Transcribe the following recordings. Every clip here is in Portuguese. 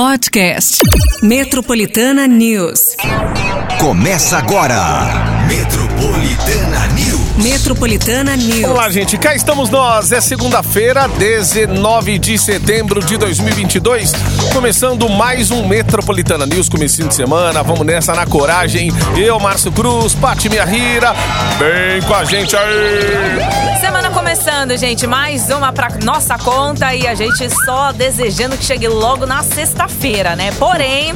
Podcast Metropolitana News. Começa agora. Metropolitana News. Metropolitana News. Olá, gente. Cá estamos nós. É segunda-feira, 19 de setembro de 2022. Começando mais um Metropolitana News, comecinho de semana. Vamos nessa na coragem. Eu, Márcio Cruz, Pati Minha Rira. Bem com a gente aí. Semana começando, gente. Mais uma pra nossa conta e a gente só desejando que chegue logo na sexta-feira, né? Porém.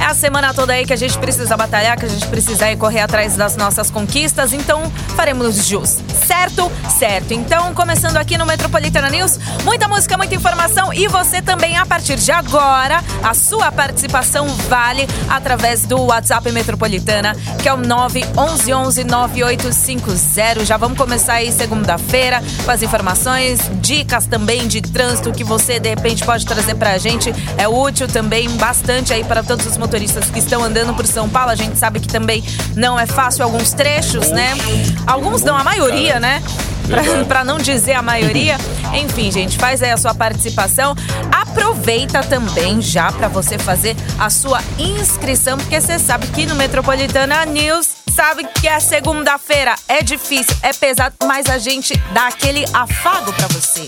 É a semana toda aí que a gente precisa batalhar, que a gente precisa correr atrás das nossas conquistas, então faremos jus. Certo? Certo. Então, começando aqui no Metropolitana News, muita música, muita informação e você também, a partir de agora, a sua participação vale através do WhatsApp Metropolitana, que é o 911-9850. Já vamos começar aí segunda-feira com as informações, dicas também de trânsito que você, de repente, pode trazer pra gente. É útil também bastante aí para todos os motoristas que estão andando por São Paulo. A gente sabe que também não é fácil alguns trechos, né? Alguns não, a maioria, né? Para não dizer a maioria. Enfim, gente, faz aí a sua participação. Aproveita também já para você fazer a sua inscrição, porque você sabe que no Metropolitana News sabe que é segunda-feira, é difícil, é pesado, mas a gente dá aquele afago para você.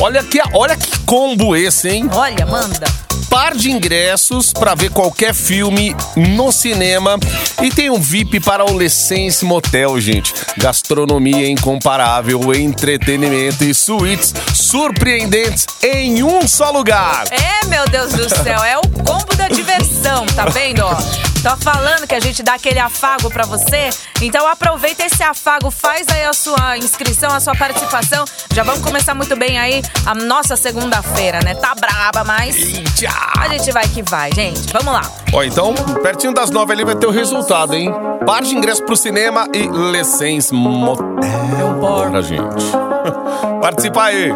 Olha que, olha que combo esse, hein? Olha, manda par de ingressos para ver qualquer filme no cinema e tem um VIP para o Lessense Motel, gente. Gastronomia incomparável, entretenimento e suítes surpreendentes em um só lugar. É, meu Deus do céu, é o combo da diversão, tá vendo? Ó, tô falando que a gente dá aquele afago para você, então aproveita esse afago, faz aí a sua inscrição, a sua participação. Já vamos começar muito bem aí a nossa segunda-feira, né? Tá braba, mas a gente vai que vai, gente. Vamos lá. Ó, então, pertinho das nove ali vai ter o resultado, hein? Par de ingresso pro cinema e Lessens Motel pra gente. Participa aí.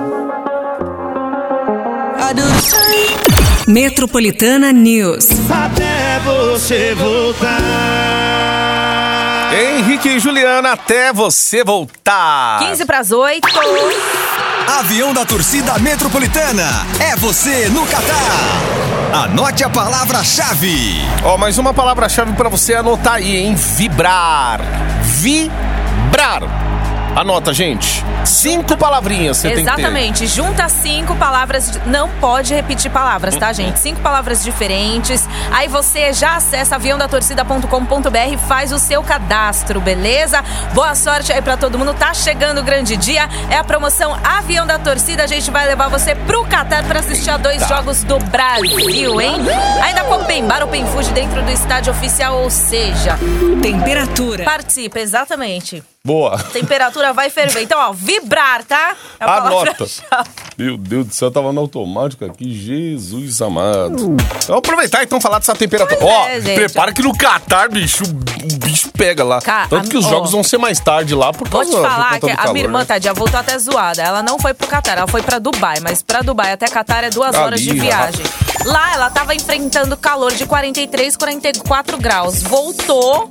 Metropolitana News. Até você voltar. Henrique e Juliana, até você voltar. 15 pras 8. Avião da torcida metropolitana. É você no Catar. Anote a palavra-chave. Ó, mais uma palavra-chave para você anotar aí, hein? Vibrar. Vibrar. Anota, gente. Cinco palavrinhas você tem que ter. Exatamente. Junta cinco palavras. Não pode repetir palavras, tá, gente? Cinco palavras diferentes. Aí você já acessa aviãodatorcida.com.br e faz o seu cadastro, beleza? Boa sorte aí pra todo mundo. Tá chegando o grande dia. É a promoção Avião da Torcida. A gente vai levar você pro Qatar pra assistir a dois jogos do Brasil, hein? Ainda com Open Bar, Open Food dentro do estádio oficial, ou seja... Temperatura. Participa, exatamente. Boa. Temperatura vai ferver. Então, ó, vibrar, tá? É a Anota. Meu Deus do céu, tava no automático aqui. Jesus amado. Vamos aproveitar então falar dessa temperatura. Pois Ó, é, gente. prepara que no Catar, bicho, o bicho pega lá. Ca- Tanto que os ó. jogos vão ser mais tarde lá por Vou causa te por falar conta que do a calor, minha irmã, né? tadinha, voltou até zoada. Ela não foi pro Catar, ela foi pra Dubai. Mas pra Dubai até Catar é duas Ali, horas de viagem. Lá ela tava enfrentando calor de 43, 44 graus. Voltou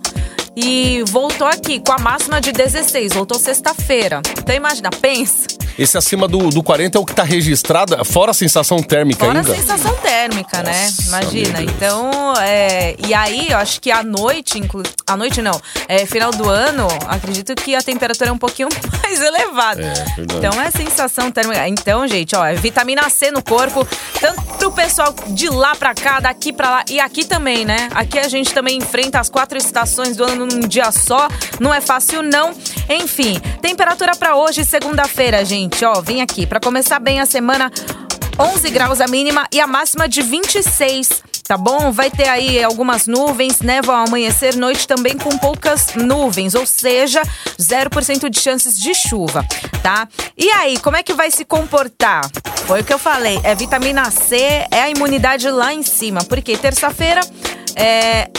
e voltou aqui com a máxima de 16. Voltou sexta-feira. Então imagina, pensa. Esse acima do, do 40 é o que tá registrado, fora a sensação térmica Fora a ainda. sensação térmica, né? Nossa, Imagina. meu Deus. Então, é, e aí, eu acho que à noite, inclu... à noite não, é, final do ano, acredito que a temperatura é um pouquinho mais elevada. É, então é sensação térmica. Então, gente, ó, é vitamina C no corpo, tanto pro pessoal de lá pra cá, daqui pra lá e aqui também, né? Aqui a gente também enfrenta as quatro estações do ano num dia só. Não é fácil, não. Enfim, temperatura pra hoje, segunda-feira, gente, ó, vem aqui. Pra começar bem a semana, 11 graus a mínima e a máxima de 26. Tá bom? Vai ter aí algumas nuvens, névoa ao amanhecer, noite também com poucas nuvens, ou seja, 0% de chances de chuva, tá? E aí, como é que vai se comportar? Foi o que eu falei, é vitamina C, é a imunidade lá em cima, porque terça-feira é,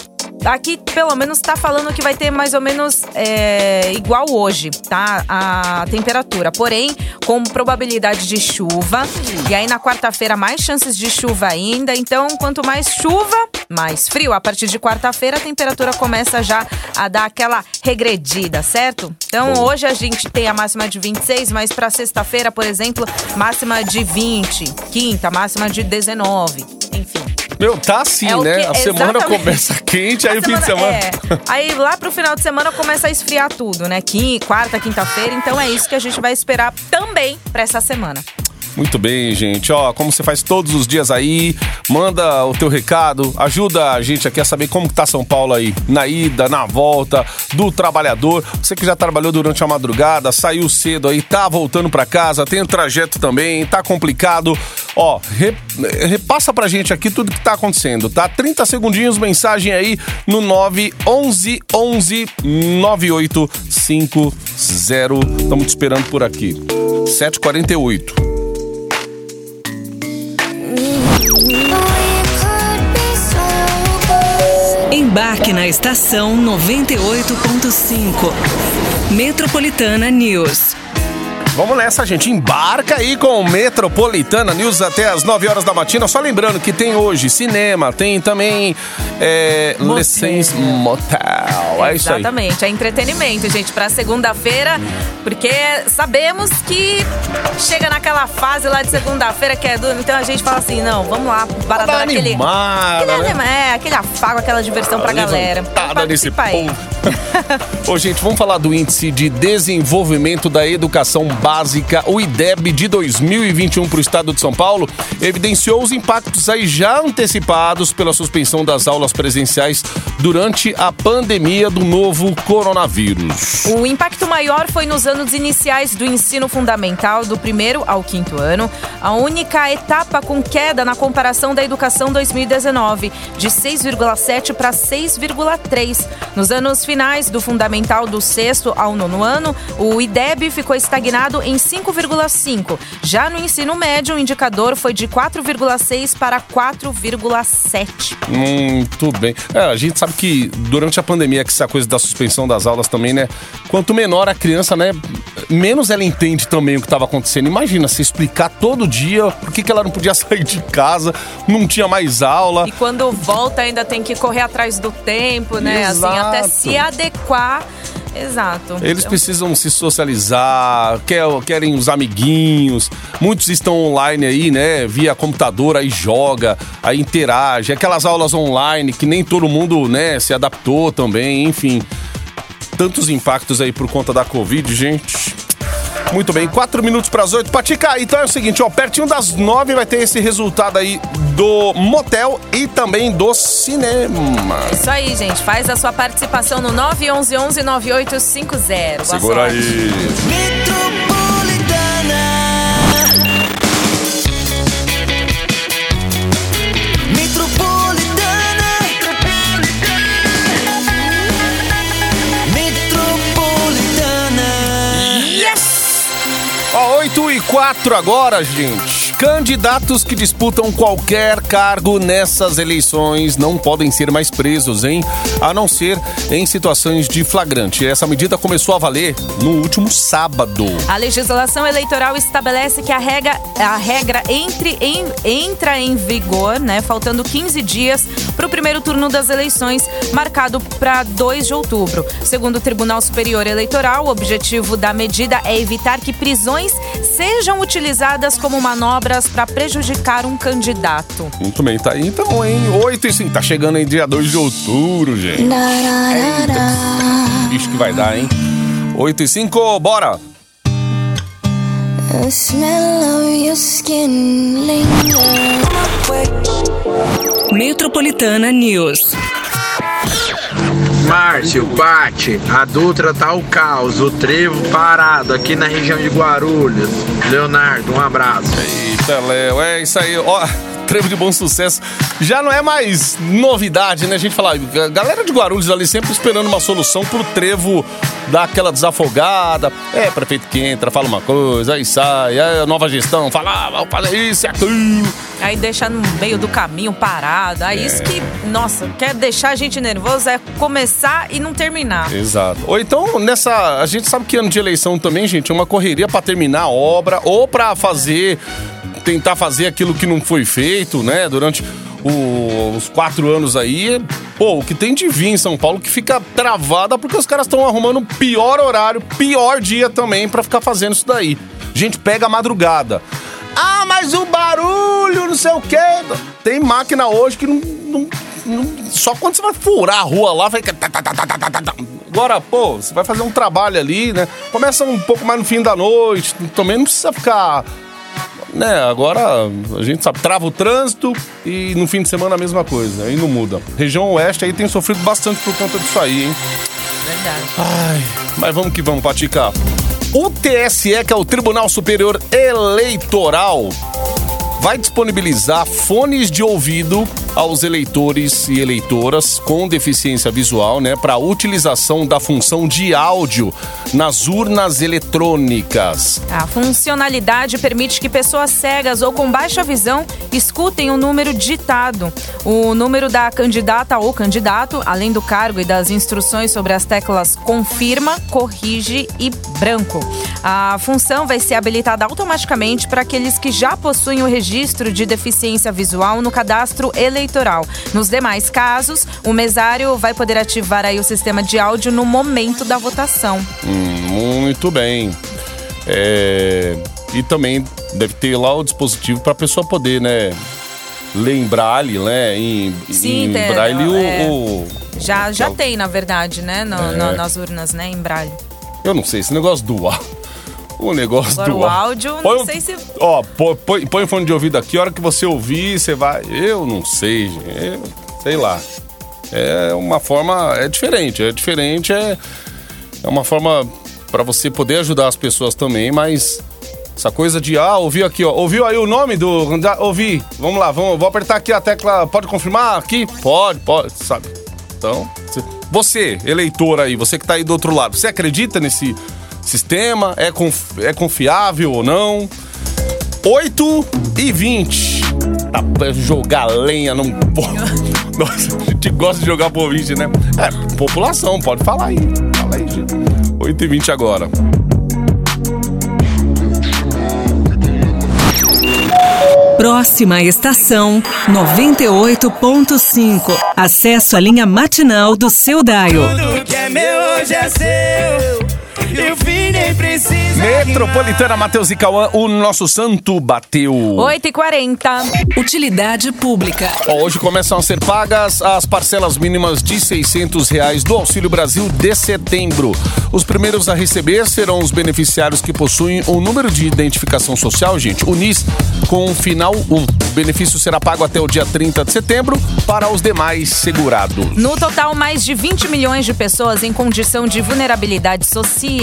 Aqui, pelo menos, tá falando que vai ter mais ou menos é, igual hoje, tá? A temperatura. Porém, com probabilidade de chuva. E aí, na quarta-feira, mais chances de chuva ainda. Então, quanto mais chuva, mais frio. A partir de quarta-feira, a temperatura começa já a dar aquela regredida, certo? Então, hoje a gente tem a máxima de 26, mas para sexta-feira, por exemplo, máxima de 20. Quinta, máxima de 19. Enfim. Meu, tá assim, É né? que- A semana começa quente, aí A o fim de semana. É. Aí lá pro final de semana começa a esfriar tudo, né? Quinta, quarta, quinta-feira. Então é isso que a gente vai esperar também pra essa semana. Muito bem, gente. Ó, como você faz todos os dias aí, manda o teu recado, ajuda a gente aqui a saber como que tá São Paulo aí, na ida, na volta, do trabalhador. Você que já trabalhou durante a madrugada, saiu cedo aí, tá voltando pra casa, tem o trajeto também, tá complicado. Ó, re- repassa pra gente aqui tudo que tá acontecendo, tá? 30 segundinhos, mensagem aí no 911 11 9850. Estamos te esperando por aqui. 748. Na estação 98.5. Metropolitana News. Vamos nessa, gente. Embarca aí com o Metropolitana News até as 9 horas da matina. Só lembrando que tem hoje cinema, tem também é, Motel. Motel. É isso aí. Exatamente, é entretenimento, gente, pra segunda-feira, porque sabemos que chega naquela fase lá de segunda-feira que é duro, então a gente fala assim, não, vamos lá, para dar aquele, animada, aquele né? é, aquele afago, aquela diversão pra galera. Levantada nesse povo. Ô, gente, vamos falar do Índice de Desenvolvimento da Educação Básica, o IDEB de 2021 para o estado de São Paulo, evidenciou os impactos aí já antecipados pela suspensão das aulas presenciais durante a pandemia do novo coronavírus. O impacto maior foi nos anos iniciais do ensino fundamental, do primeiro ao quinto ano, a única etapa com queda na comparação da educação 2019, de 6,7 para 6,3. Nos anos finais do fundamental do sexto ao nono ano, o IDEB ficou estagnado em 5,5. Já no ensino médio, o indicador foi de 4,6 para 4,7. Muito bem. É, a gente sabe que durante a pandemia, que essa coisa da suspensão das aulas também, né? Quanto menor a criança, né? Menos ela entende também o que estava acontecendo. Imagina se explicar todo dia por que, que ela não podia sair de casa, não tinha mais aula. E quando volta ainda tem que correr atrás do tempo, né? Assim, até Exato. se adequar. Exato. Eles Então, precisam se socializar, quer- querem os amiguinhos. Muitos estão online aí, né? Via computador, aí joga, aí interage. Aquelas aulas online que nem todo mundo, né, se adaptou também, enfim. Tantos impactos aí por conta da Covid, gente. Muito bem, quatro minutos para as oito. Patica, então é o seguinte, ó, pertinho das nove vai ter esse resultado aí do motel e também do cinema. Isso aí, gente. Faz a sua participação no 911 9850. Boa Segura sorte. aí. 8 4 agora, gente. Candidatos que disputam qualquer cargo nessas eleições não podem ser mais presos, hein? A não ser em situações de flagrante. Essa medida começou a valer no último sábado. A legislação eleitoral estabelece que a regra, a regra entre em- entra em vigor, né, faltando 15 dias para o primeiro turno das eleições, marcado para 2 de outubro. Segundo o Tribunal Superior Eleitoral, o objetivo da medida é evitar que prisões sejam utilizadas como manobras para prejudicar um candidato. Muito bem, tá aí então, hein? 8 e 5. Tá chegando em dia 2 de outubro, gente. Eita, bicho que vai dar, hein? 8 e 5, bora! The smell of your skin lingers. Metropolitana News. Márcio, Pati, a Dutra tá o caos, o trevo parado aqui na região de Guarulhos. Leonardo, um abraço. Eita, Léo, é isso aí. Ó, trevo de bom sucesso. Já não é mais novidade, né? A gente fala, a galera de Guarulhos ali sempre esperando uma solução pro trevo dar aquela desafogada. É, prefeito que entra, fala uma coisa, aí sai, aí a nova gestão fala, ah, fazer isso e aquilo. Aí deixa no meio do caminho parado. Aí isso que, nossa, quer deixar a gente nervoso é começar e não terminar. Exato. Ou então, nessa. A gente sabe que ano de eleição também, gente, é uma correria pra terminar a obra ou pra fazer. Tentar fazer aquilo que não foi feito, né? Durante o- os quatro anos aí. Pô, o que tem de vir em São Paulo que fica travada porque os caras estão arrumando pior horário, pior dia também pra ficar fazendo isso daí. Gente, pega a madrugada. Ah, mas o barulho, não sei o quê. Tem máquina hoje que não. não- não- só quando você vai furar a rua lá, vai. tá, tá, tá. Agora, pô, você vai fazer um trabalho ali, né? Começa um pouco mais no fim da noite. Também não precisa ficar. Né, agora a gente sabe, trava o trânsito e no fim de semana a mesma coisa, aí não muda. Região Oeste aí tem sofrido bastante por conta disso aí, hein? Verdade. Ai, mas vamos que vamos, Patica. O TSE, que é o Tribunal Superior Eleitoral, vai disponibilizar fones de ouvido aos eleitores e eleitoras com deficiência visual, né, para utilização da função de áudio nas urnas eletrônicas. A funcionalidade permite que pessoas cegas ou com baixa visão escutem o número digitado. O número da candidata ou candidato, além do cargo e das instruções sobre as teclas confirma, corrige e branco. A função vai ser habilitada automaticamente para aqueles que já possuem o registro de deficiência visual no cadastro eleitoral. Nos demais casos, o mesário vai poder ativar aí o sistema de áudio no momento da votação. Hum, muito bem. É, e também deve ter lá o dispositivo para a pessoa poder, né, ler em braille, né, em, Sim, em tem, braille o- é. o, Já, já tem, na verdade, né? no- É. no- nas urnas, né? Em braille. Eu não sei, esse negócio do áudio. O negócio Agora, do o áudio. Põe não um- sei se- Ó, põe, põe, o fone de ouvido aqui, a hora que você ouvir, você vai. Eu não sei, gente. Eu, sei lá. É uma forma. É diferente. É diferente, é. É uma forma para você poder ajudar as pessoas também, mas. Essa coisa de, ah, ouviu aqui, ó. Ouviu aí o nome do. Ouvi. Vamos lá, vamos, vou apertar aqui a tecla. Pode confirmar aqui? Pode, pode, sabe? Então, cê- você, eleitor aí, você que tá aí do outro lado, você acredita nesse sistema? É, conf- é confiável ou não? 8 e 20. Tá pra jogar lenha num. Nossa, a gente gosta de jogar pro ouvinte, né? É, população, pode falar aí. Fala aí, gente. 8 e 20 agora. Próxima estação 98.5. Acesso à linha matinal do seu Daio. Tudo que é meu hoje é seu. E o fim nem precisa. Metropolitana Matheus e Cauã, o nosso santo bateu. 8h40. Utilidade pública. Ó, hoje começam a ser pagas as parcelas mínimas de 600 reais do Auxílio Brasil de setembro. Os primeiros a receber serão os beneficiários que possuem o número de identificação social, gente, o NIS, com o final 1. O benefício será pago até o dia 30 de setembro para os demais segurados. No total, mais de 20 milhões de pessoas em condição de vulnerabilidade social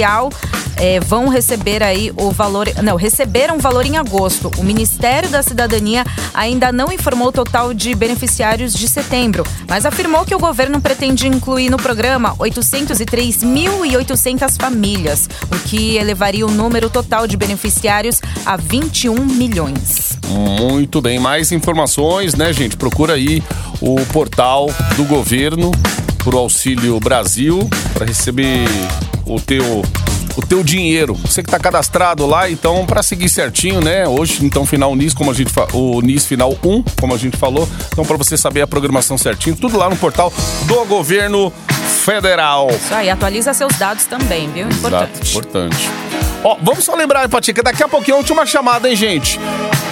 eh, vão receber aí o valor. Não, receberam o valor em agosto. O Ministério da Cidadania ainda não informou o total de beneficiários de setembro, mas afirmou que o governo pretende incluir no programa 803.800 famílias, o que elevaria o número total de beneficiários a 21 milhões. Muito bem, mais informações, né, gente? Procura aí o portal do governo pro Auxílio Brasil para receber o teu o teu dinheiro. Você que tá cadastrado lá, então para seguir certinho, né? Hoje então final NIS, como a gente o NIS final 1, como a gente falou. Então para você saber a programação certinho, tudo lá no portal do governo federal. Isso aí, atualiza seus dados também, viu? Exato, Importante. importante. Ó, vamos só lembrar, hein, Patica, daqui a pouquinho a última chamada, hein, gente?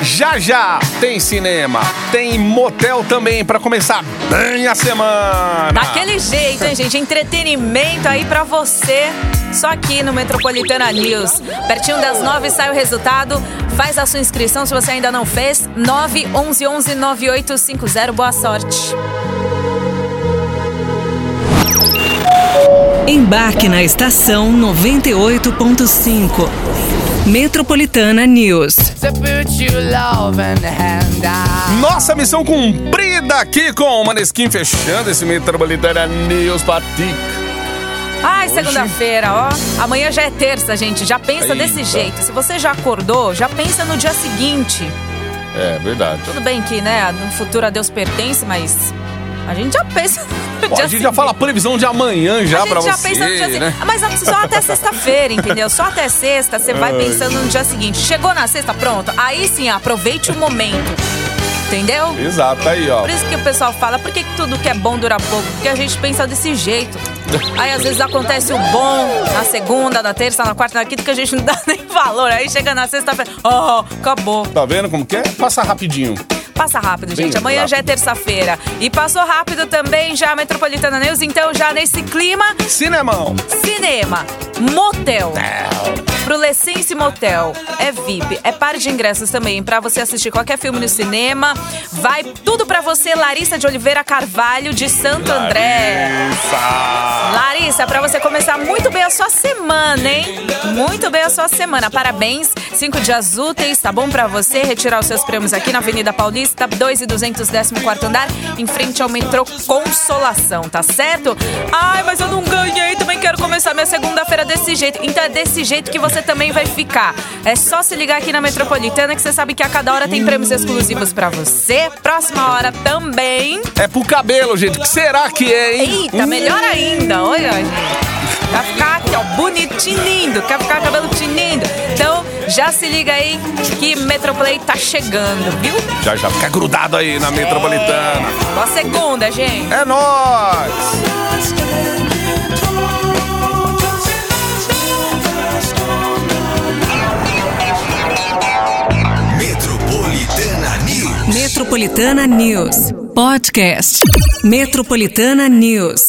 Já já tem cinema, tem motel também pra começar bem a semana. Daquele jeito, hein, gente? Entretenimento aí pra você. Só aqui no Metropolitana News. Pertinho das nove sai o resultado. Faz a sua inscrição se você ainda não fez. 911 9850. Boa sorte. Embarque na estação 98.5. Metropolitana News. To put you love and hand out. Nossa missão cumprida aqui com o Maneskin fechando esse Metropolitana News Patica. Ai, Hoje- segunda-feira, ó. Amanhã já é terça, gente. Já pensa Eita. desse jeito. Se você já acordou, já pensa no dia seguinte. É verdade. Tudo bem que, né, no futuro a Deus pertence, mas a gente já pensa a gente já fala a previsão de amanhã já a gente pra já você, pensa no dia seguinte. né? Mas só até sexta-feira, entendeu? Só até sexta você vai Ai. pensando no dia seguinte. Chegou na sexta, pronto. Aí sim, aproveite o momento. Entendeu? Exato, aí, ó. Por isso que o pessoal fala, por que tudo que é bom dura pouco? Porque a gente pensa desse jeito. Aí às vezes acontece o bom na segunda, na terça, na quarta, na quinta, que a gente não dá nem valor. Aí chega na sexta-feira, oh, acabou. Tá vendo como que é? Passa rapidinho. Passa rápido, Bem gente. Amanhã já é rápido. terça-feira. E passou rápido também já a Metropolitana News. Então, já nesse clima, Cinemão. cinema, motel. Pro Lessense Motel. É VIP. É par de ingressos também pra você assistir qualquer filme no cinema. Vai tudo pra você, Larissa de Oliveira Carvalho, de Santo André. Larissa. Larissa, pra você começar muito bem a sua semana, hein? Muito bem a sua semana. Parabéns. Cinco dias úteis, tá bom pra você retirar os seus prêmios aqui na Avenida Paulista, 2 e 214 andar, em frente ao metrô Consolação, tá certo? Ai, mas eu não ganhei, também quero começar minha segunda-feira desse jeito. Então é desse jeito que você também vai ficar. É só se ligar aqui na Metropolitana que você sabe que a cada hora tem prêmios exclusivos pra você. Próxima hora também. É pro cabelo, gente. O que será que é, hein? Eita, melhor ainda, olha, gente. Vai ficar bonitinho, quer ficar com o cabelo tinindo. Então, já se liga aí que Metroplay tá chegando, viu? Já já fica grudado aí na metropolitana. Boa segunda, gente. É nóis! Metropolitana News. Metropolitana News. Podcast. Metropolitana News.